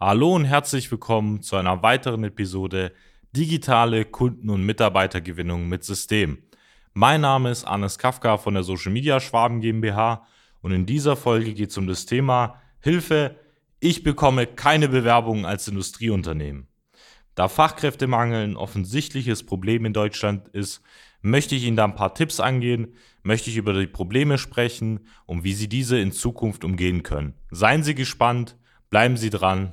Hallo und herzlich willkommen zu einer weiteren Episode Digitale Kunden- und Mitarbeitergewinnung mit System. Mein Name ist Arnes Kafka von der Social Media Schwaben GmbH und in dieser Folge geht es um das Thema Hilfe, ich bekomme keine Bewerbungen als Industrieunternehmen. Da Fachkräftemangel ein offensichtliches Problem in Deutschland ist, möchte ich Ihnen da ein paar Tipps angehen, möchte ich über die Probleme sprechen und wie Sie diese in Zukunft umgehen können. Seien Sie gespannt, bleiben Sie dran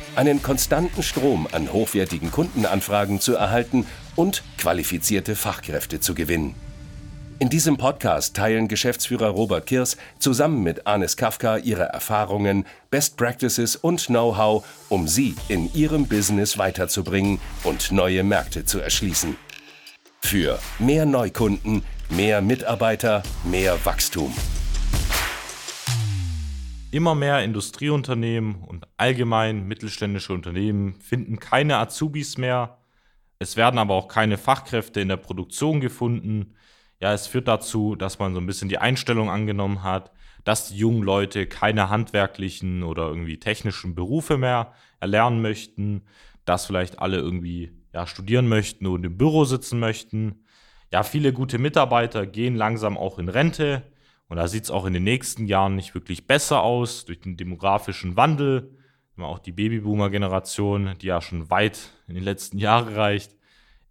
einen konstanten Strom an hochwertigen Kundenanfragen zu erhalten und qualifizierte Fachkräfte zu gewinnen. In diesem Podcast teilen Geschäftsführer Robert Kirs zusammen mit Anis Kafka ihre Erfahrungen, Best Practices und Know-how, um sie in ihrem Business weiterzubringen und neue Märkte zu erschließen. Für mehr Neukunden, mehr Mitarbeiter, mehr Wachstum. Immer mehr Industrieunternehmen und allgemein mittelständische Unternehmen finden keine Azubis mehr. Es werden aber auch keine Fachkräfte in der Produktion gefunden. Ja, es führt dazu, dass man so ein bisschen die Einstellung angenommen hat, dass die jungen Leute keine handwerklichen oder irgendwie technischen Berufe mehr erlernen möchten, dass vielleicht alle irgendwie ja, studieren möchten und im Büro sitzen möchten. Ja, viele gute Mitarbeiter gehen langsam auch in Rente und da sieht es auch in den nächsten Jahren nicht wirklich besser aus durch den demografischen Wandel. Auch die Babyboomer-Generation, die ja schon weit in den letzten Jahren reicht,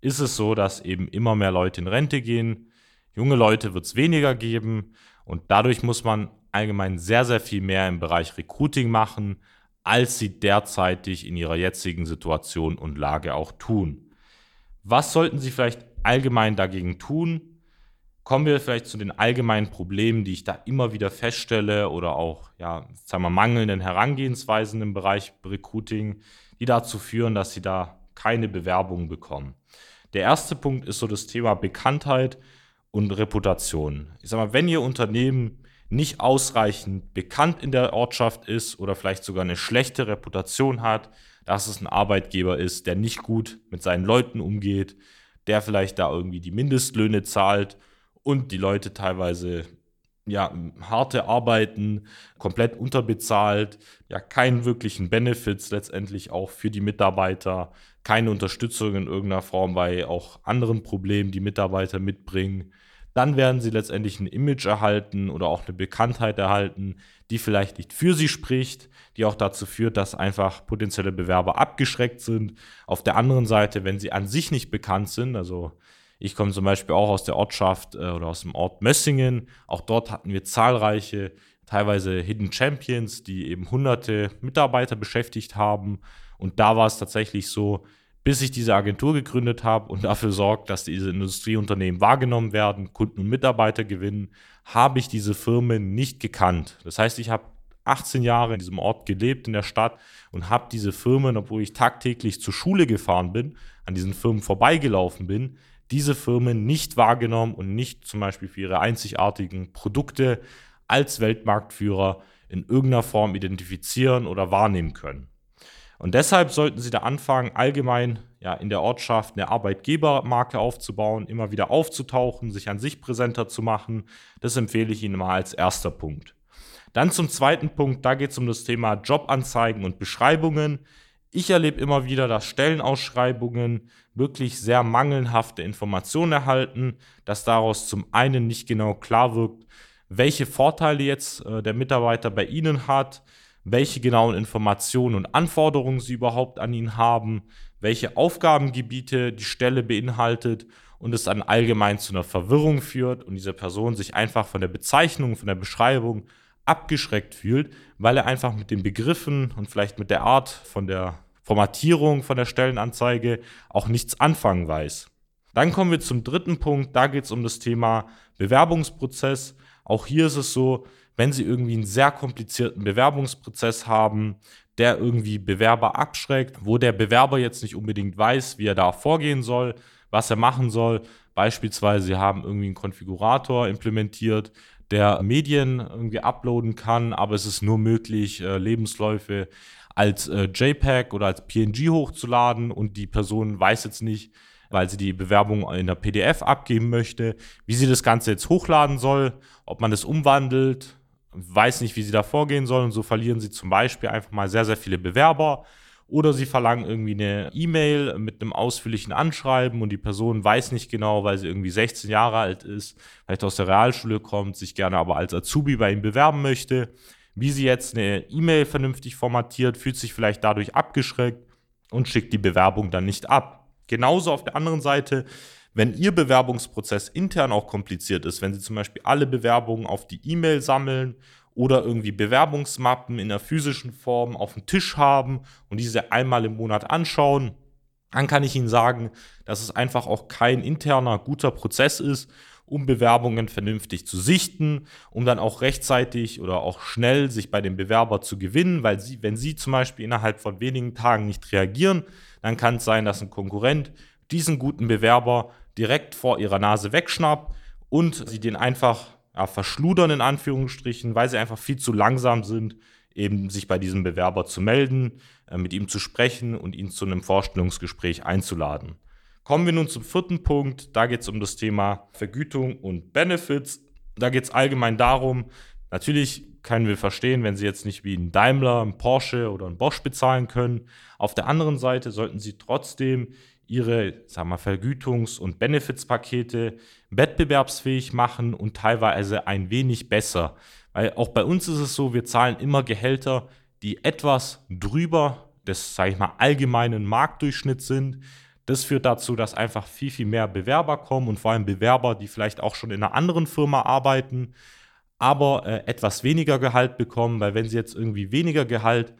ist es so, dass eben immer mehr Leute in Rente gehen. Junge Leute wird es weniger geben und dadurch muss man allgemein sehr, sehr viel mehr im Bereich Recruiting machen, als sie derzeitig in ihrer jetzigen Situation und Lage auch tun. Was sollten Sie vielleicht allgemein dagegen tun? Kommen wir vielleicht zu den allgemeinen Problemen, die ich da immer wieder feststelle oder auch, ja, sagen wir, mangelnden Herangehensweisen im Bereich Recruiting, die dazu führen, dass sie da keine Bewerbungen bekommen. Der erste Punkt ist so das Thema Bekanntheit und Reputation. Ich sag mal, wenn Ihr Unternehmen nicht ausreichend bekannt in der Ortschaft ist oder vielleicht sogar eine schlechte Reputation hat, dass es ein Arbeitgeber ist, der nicht gut mit seinen Leuten umgeht, der vielleicht da irgendwie die Mindestlöhne zahlt und die Leute teilweise ja, harte Arbeiten, komplett unterbezahlt, ja, keinen wirklichen Benefits letztendlich auch für die Mitarbeiter, keine Unterstützung in irgendeiner Form bei auch anderen Problemen, die Mitarbeiter mitbringen. Dann werden sie letztendlich ein Image erhalten oder auch eine Bekanntheit erhalten, die vielleicht nicht für sie spricht, die auch dazu führt, dass einfach potenzielle Bewerber abgeschreckt sind. Auf der anderen Seite, wenn sie an sich nicht bekannt sind, also ich komme zum Beispiel auch aus der Ortschaft äh, oder aus dem Ort Mössingen. Auch dort hatten wir zahlreiche, teilweise Hidden Champions, die eben hunderte Mitarbeiter beschäftigt haben. Und da war es tatsächlich so, bis ich diese Agentur gegründet habe und dafür sorgt, dass diese Industrieunternehmen wahrgenommen werden, Kunden und Mitarbeiter gewinnen, habe ich diese Firmen nicht gekannt. Das heißt, ich habe 18 Jahre in diesem Ort gelebt, in der Stadt und habe diese Firmen, obwohl ich tagtäglich zur Schule gefahren bin, an diesen Firmen vorbeigelaufen bin, diese Firmen nicht wahrgenommen und nicht zum Beispiel für ihre einzigartigen Produkte als Weltmarktführer in irgendeiner Form identifizieren oder wahrnehmen können. Und deshalb sollten Sie da anfangen, allgemein ja, in der Ortschaft eine Arbeitgebermarke aufzubauen, immer wieder aufzutauchen, sich an sich präsenter zu machen. Das empfehle ich Ihnen mal als erster Punkt. Dann zum zweiten Punkt, da geht es um das Thema Jobanzeigen und Beschreibungen. Ich erlebe immer wieder, dass Stellenausschreibungen wirklich sehr mangelhafte Informationen erhalten, dass daraus zum einen nicht genau klar wirkt, welche Vorteile jetzt äh, der Mitarbeiter bei Ihnen hat, welche genauen Informationen und Anforderungen Sie überhaupt an ihn haben, welche Aufgabengebiete die Stelle beinhaltet und es dann allgemein zu einer Verwirrung führt und diese Person sich einfach von der Bezeichnung, von der Beschreibung abgeschreckt fühlt, weil er einfach mit den Begriffen und vielleicht mit der Art von der Formatierung von der Stellenanzeige auch nichts anfangen weiß. Dann kommen wir zum dritten Punkt, da geht es um das Thema Bewerbungsprozess. Auch hier ist es so, wenn Sie irgendwie einen sehr komplizierten Bewerbungsprozess haben, der irgendwie Bewerber abschreckt, wo der Bewerber jetzt nicht unbedingt weiß, wie er da vorgehen soll, was er machen soll. Beispielsweise, Sie haben irgendwie einen Konfigurator implementiert, der Medien irgendwie uploaden kann, aber es ist nur möglich, äh, Lebensläufe als äh, JPEG oder als PNG hochzuladen und die Person weiß jetzt nicht, weil sie die Bewerbung in der PDF abgeben möchte, wie sie das Ganze jetzt hochladen soll, ob man das umwandelt, weiß nicht, wie sie da vorgehen soll und so verlieren sie zum Beispiel einfach mal sehr, sehr viele Bewerber oder sie verlangen irgendwie eine E-Mail mit einem ausführlichen Anschreiben und die Person weiß nicht genau, weil sie irgendwie 16 Jahre alt ist, vielleicht aus der Realschule kommt, sich gerne aber als Azubi bei ihm bewerben möchte, wie sie jetzt eine E-Mail vernünftig formatiert, fühlt sich vielleicht dadurch abgeschreckt und schickt die Bewerbung dann nicht ab. Genauso auf der anderen Seite, wenn Ihr Bewerbungsprozess intern auch kompliziert ist, wenn Sie zum Beispiel alle Bewerbungen auf die E-Mail sammeln oder irgendwie Bewerbungsmappen in der physischen Form auf dem Tisch haben und diese einmal im Monat anschauen, dann kann ich Ihnen sagen, dass es einfach auch kein interner guter Prozess ist, um Bewerbungen vernünftig zu sichten, um dann auch rechtzeitig oder auch schnell sich bei dem Bewerber zu gewinnen, weil sie, wenn Sie zum Beispiel innerhalb von wenigen Tagen nicht reagieren, dann kann es sein, dass ein Konkurrent diesen guten Bewerber direkt vor Ihrer Nase wegschnappt und Sie den einfach ja, verschludern in Anführungsstrichen, weil sie einfach viel zu langsam sind, eben sich bei diesem Bewerber zu melden, äh, mit ihm zu sprechen und ihn zu einem Vorstellungsgespräch einzuladen. Kommen wir nun zum vierten Punkt. Da geht es um das Thema Vergütung und Benefits. Da geht es allgemein darum, natürlich können wir verstehen, wenn Sie jetzt nicht wie ein Daimler, ein Porsche oder ein Bosch bezahlen können. Auf der anderen Seite sollten Sie trotzdem ihre sagen wir, Vergütungs- und Benefits-Pakete wettbewerbsfähig machen und teilweise ein wenig besser. Weil auch bei uns ist es so, wir zahlen immer Gehälter, die etwas drüber des, sage ich mal, allgemeinen Marktdurchschnitts sind. Das führt dazu, dass einfach viel, viel mehr Bewerber kommen und vor allem Bewerber, die vielleicht auch schon in einer anderen Firma arbeiten, aber äh, etwas weniger Gehalt bekommen, weil wenn sie jetzt irgendwie weniger Gehalt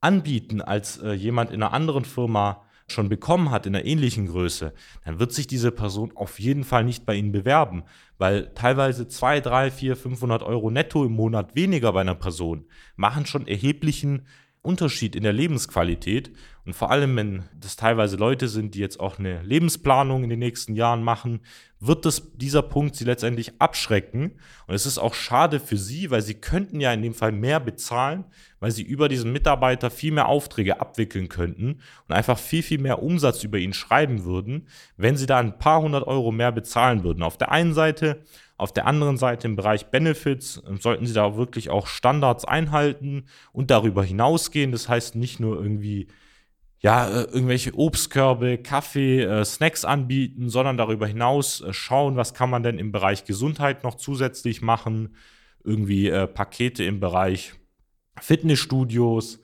anbieten als äh, jemand in einer anderen Firma, schon bekommen hat in einer ähnlichen Größe, dann wird sich diese Person auf jeden Fall nicht bei Ihnen bewerben, weil teilweise 2, 3, 4, 500 Euro netto im Monat weniger bei einer Person machen schon erheblichen Unterschied in der Lebensqualität. Und vor allem, wenn das teilweise Leute sind, die jetzt auch eine Lebensplanung in den nächsten Jahren machen, wird das, dieser Punkt sie letztendlich abschrecken. Und es ist auch schade für sie, weil sie könnten ja in dem Fall mehr bezahlen, weil sie über diesen Mitarbeiter viel mehr Aufträge abwickeln könnten und einfach viel, viel mehr Umsatz über ihn schreiben würden, wenn sie da ein paar hundert Euro mehr bezahlen würden. Auf der einen Seite auf der anderen Seite im Bereich Benefits sollten Sie da wirklich auch Standards einhalten und darüber hinausgehen. Das heißt nicht nur irgendwie ja, äh, irgendwelche Obstkörbe, Kaffee, äh, Snacks anbieten, sondern darüber hinaus äh, schauen, was kann man denn im Bereich Gesundheit noch zusätzlich machen. Irgendwie äh, Pakete im Bereich Fitnessstudios,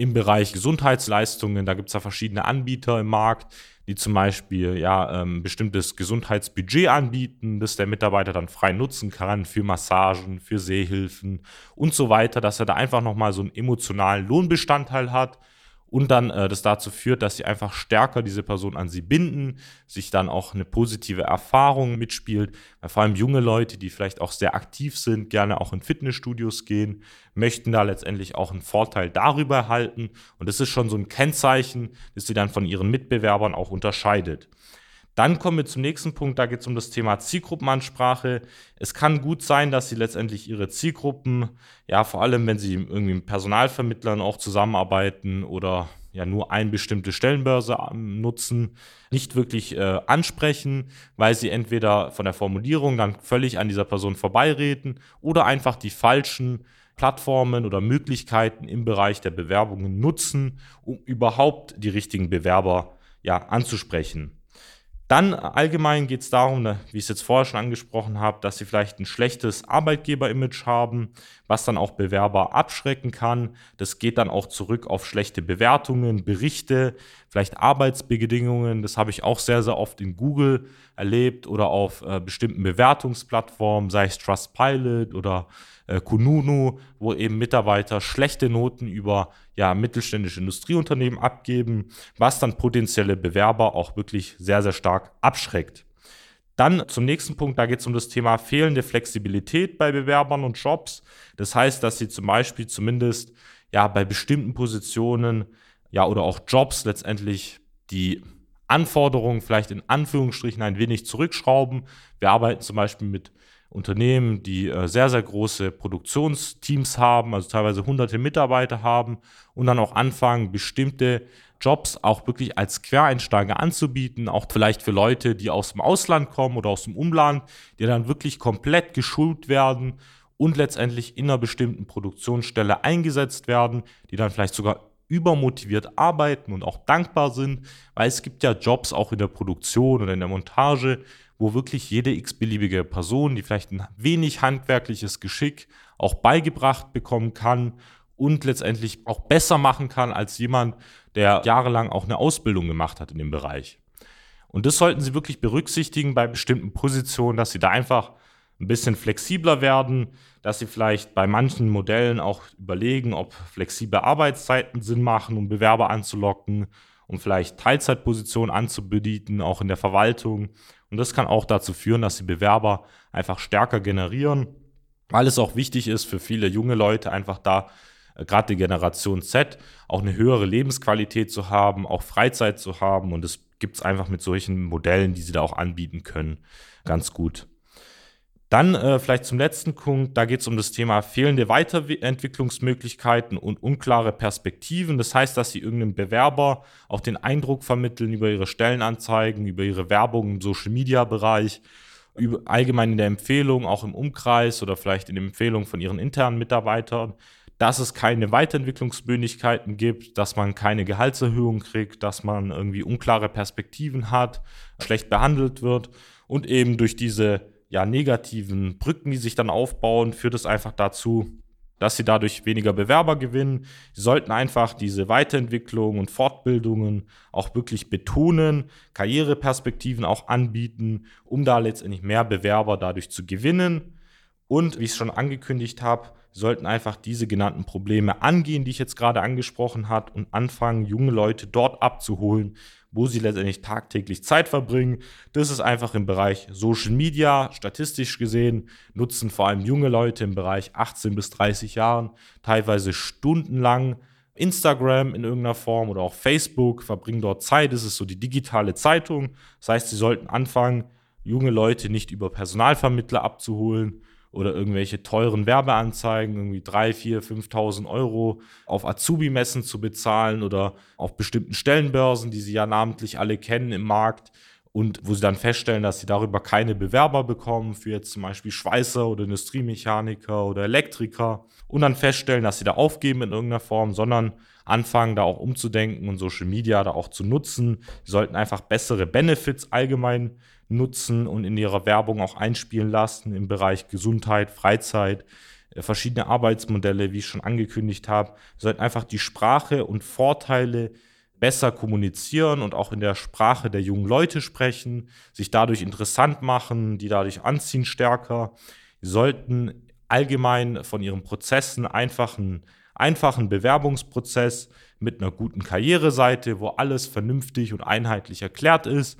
im Bereich Gesundheitsleistungen. Da gibt es ja verschiedene Anbieter im Markt, die zum Beispiel ja ähm, bestimmtes Gesundheitsbudget anbieten, das der Mitarbeiter dann frei nutzen kann für Massagen, für Sehhilfen und so weiter, dass er da einfach nochmal so einen emotionalen Lohnbestandteil hat und dann äh, das dazu führt, dass sie einfach stärker diese Person an sie binden, sich dann auch eine positive Erfahrung mitspielt. Weil vor allem junge Leute, die vielleicht auch sehr aktiv sind, gerne auch in Fitnessstudios gehen, möchten da letztendlich auch einen Vorteil darüber erhalten. Und das ist schon so ein Kennzeichen, das sie dann von ihren Mitbewerbern auch unterscheidet. Dann kommen wir zum nächsten Punkt, da geht es um das Thema Zielgruppenansprache. Es kann gut sein, dass Sie letztendlich Ihre Zielgruppen, ja, vor allem wenn Sie irgendwie mit Personalvermittlern auch zusammenarbeiten oder ja nur eine bestimmte Stellenbörse ähm, nutzen, nicht wirklich äh, ansprechen, weil sie entweder von der Formulierung dann völlig an dieser Person vorbeireden oder einfach die falschen Plattformen oder Möglichkeiten im Bereich der Bewerbungen nutzen, um überhaupt die richtigen Bewerber ja anzusprechen. Dann allgemein geht es darum, wie ich es jetzt vorher schon angesprochen habe, dass sie vielleicht ein schlechtes Arbeitgeber-Image haben, was dann auch Bewerber abschrecken kann. Das geht dann auch zurück auf schlechte Bewertungen, Berichte, vielleicht Arbeitsbedingungen. Das habe ich auch sehr, sehr oft in Google erlebt oder auf äh, bestimmten Bewertungsplattformen, sei es Trustpilot oder äh, Kununu, wo eben Mitarbeiter schlechte Noten über ja, mittelständische Industrieunternehmen abgeben, was dann potenzielle Bewerber auch wirklich sehr, sehr stark abschreckt. Dann zum nächsten Punkt, da geht es um das Thema fehlende Flexibilität bei Bewerbern und Jobs. Das heißt, dass sie zum Beispiel zumindest ja bei bestimmten Positionen ja oder auch Jobs letztendlich die Anforderungen vielleicht in Anführungsstrichen ein wenig zurückschrauben. Wir arbeiten zum Beispiel mit Unternehmen, die äh, sehr, sehr große Produktionsteams haben, also teilweise hunderte Mitarbeiter haben und dann auch anfangen, bestimmte Jobs auch wirklich als Quereinsteiger anzubieten, auch vielleicht für Leute, die aus dem Ausland kommen oder aus dem Umland, die dann wirklich komplett geschult werden und letztendlich in einer bestimmten Produktionsstelle eingesetzt werden, die dann vielleicht sogar übermotiviert arbeiten und auch dankbar sind, weil es gibt ja Jobs auch in der Produktion oder in der Montage, wo wirklich jede x-beliebige Person, die vielleicht ein wenig handwerkliches Geschick auch beigebracht bekommen kann und letztendlich auch besser machen kann als jemand, der jahrelang auch eine Ausbildung gemacht hat in dem Bereich. Und das sollten Sie wirklich berücksichtigen bei bestimmten Positionen, dass Sie da einfach ein bisschen flexibler werden, dass Sie vielleicht bei manchen Modellen auch überlegen, ob flexible Arbeitszeiten Sinn machen, um Bewerber anzulocken, um vielleicht Teilzeitpositionen anzubieten, auch in der Verwaltung und das kann auch dazu führen, dass die Bewerber einfach stärker generieren, weil es auch wichtig ist für viele junge Leute einfach da, gerade die Generation Z, auch eine höhere Lebensqualität zu haben, auch Freizeit zu haben. Und das gibt es einfach mit solchen Modellen, die sie da auch anbieten können, ganz gut. Dann äh, vielleicht zum letzten Punkt, da geht es um das Thema fehlende Weiterentwicklungsmöglichkeiten und unklare Perspektiven. Das heißt, dass sie irgendeinem Bewerber auch den Eindruck vermitteln über ihre Stellenanzeigen, über ihre Werbung im Social-Media-Bereich, allgemein in der Empfehlung, auch im Umkreis oder vielleicht in der Empfehlung von ihren internen Mitarbeitern, dass es keine Weiterentwicklungsmöglichkeiten gibt, dass man keine Gehaltserhöhung kriegt, dass man irgendwie unklare Perspektiven hat, schlecht behandelt wird und eben durch diese ja, negativen Brücken, die sich dann aufbauen, führt es einfach dazu, dass sie dadurch weniger Bewerber gewinnen. Sie sollten einfach diese Weiterentwicklung und Fortbildungen auch wirklich betonen, Karriereperspektiven auch anbieten, um da letztendlich mehr Bewerber dadurch zu gewinnen. Und wie ich es schon angekündigt habe, sollten einfach diese genannten Probleme angehen, die ich jetzt gerade angesprochen habe, und anfangen, junge Leute dort abzuholen, wo sie letztendlich tagtäglich Zeit verbringen. Das ist einfach im Bereich Social Media. Statistisch gesehen nutzen vor allem junge Leute im Bereich 18 bis 30 Jahren teilweise stundenlang Instagram in irgendeiner Form oder auch Facebook, verbringen dort Zeit. Das ist so die digitale Zeitung. Das heißt, sie sollten anfangen, junge Leute nicht über Personalvermittler abzuholen, oder irgendwelche teuren Werbeanzeigen, irgendwie 3, 4, 5.000 Euro auf Azubi-Messen zu bezahlen oder auf bestimmten Stellenbörsen, die sie ja namentlich alle kennen im Markt und wo sie dann feststellen, dass sie darüber keine Bewerber bekommen für jetzt zum Beispiel Schweißer oder Industriemechaniker oder Elektriker und dann feststellen, dass sie da aufgeben in irgendeiner Form, sondern anfangen, da auch umzudenken und Social Media da auch zu nutzen. Sie sollten einfach bessere Benefits allgemein nutzen und in ihrer Werbung auch einspielen lassen im Bereich Gesundheit, Freizeit, äh, verschiedene Arbeitsmodelle, wie ich schon angekündigt habe. Sollten einfach die Sprache und Vorteile besser kommunizieren und auch in der Sprache der jungen Leute sprechen, sich dadurch interessant machen, die dadurch anziehen stärker. Sie sollten allgemein von ihren Prozessen einfach einen einfachen Bewerbungsprozess mit einer guten Karriereseite, wo alles vernünftig und einheitlich erklärt ist,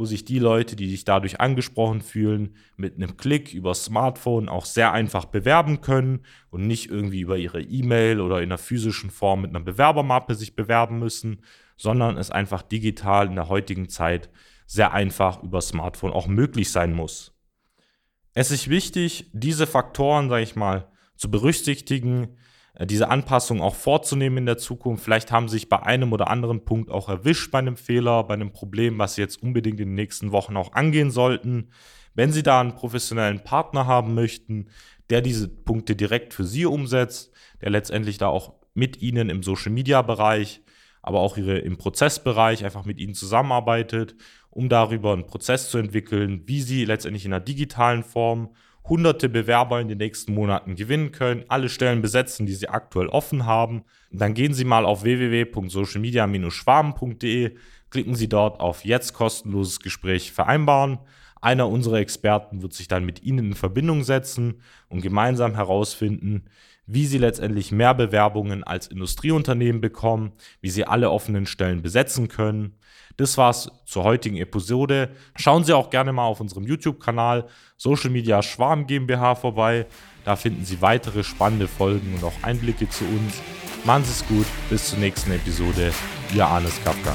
wo sich die Leute, die sich dadurch angesprochen fühlen, mit einem Klick über Smartphone auch sehr einfach bewerben können und nicht irgendwie über ihre E-Mail oder in einer physischen Form mit einer Bewerbermappe sich bewerben müssen, sondern es einfach digital in der heutigen Zeit sehr einfach über Smartphone auch möglich sein muss. Es ist wichtig, diese Faktoren, sage ich mal, zu berücksichtigen, diese Anpassung auch vorzunehmen in der Zukunft. Vielleicht haben Sie sich bei einem oder anderen Punkt auch erwischt bei einem Fehler, bei einem Problem, was Sie jetzt unbedingt in den nächsten Wochen auch angehen sollten. Wenn Sie da einen professionellen Partner haben möchten, der diese Punkte direkt für Sie umsetzt, der letztendlich da auch mit Ihnen im Social-Media-Bereich, aber auch ihre, im Prozessbereich einfach mit Ihnen zusammenarbeitet um darüber einen Prozess zu entwickeln, wie Sie letztendlich in einer digitalen Form hunderte Bewerber in den nächsten Monaten gewinnen können, alle Stellen besetzen, die Sie aktuell offen haben. Dann gehen Sie mal auf www.socialmedia-schwaben.de, klicken Sie dort auf Jetzt kostenloses Gespräch vereinbaren. Einer unserer Experten wird sich dann mit Ihnen in Verbindung setzen und gemeinsam herausfinden, wie Sie letztendlich mehr Bewerbungen als Industrieunternehmen bekommen, wie Sie alle offenen Stellen besetzen können. Das war's zur heutigen Episode. Schauen Sie auch gerne mal auf unserem YouTube-Kanal Social Media Schwarm GmbH vorbei. Da finden Sie weitere spannende Folgen und auch Einblicke zu uns. Machen Sie es gut, bis zur nächsten Episode. Ihr Arnes Kafka.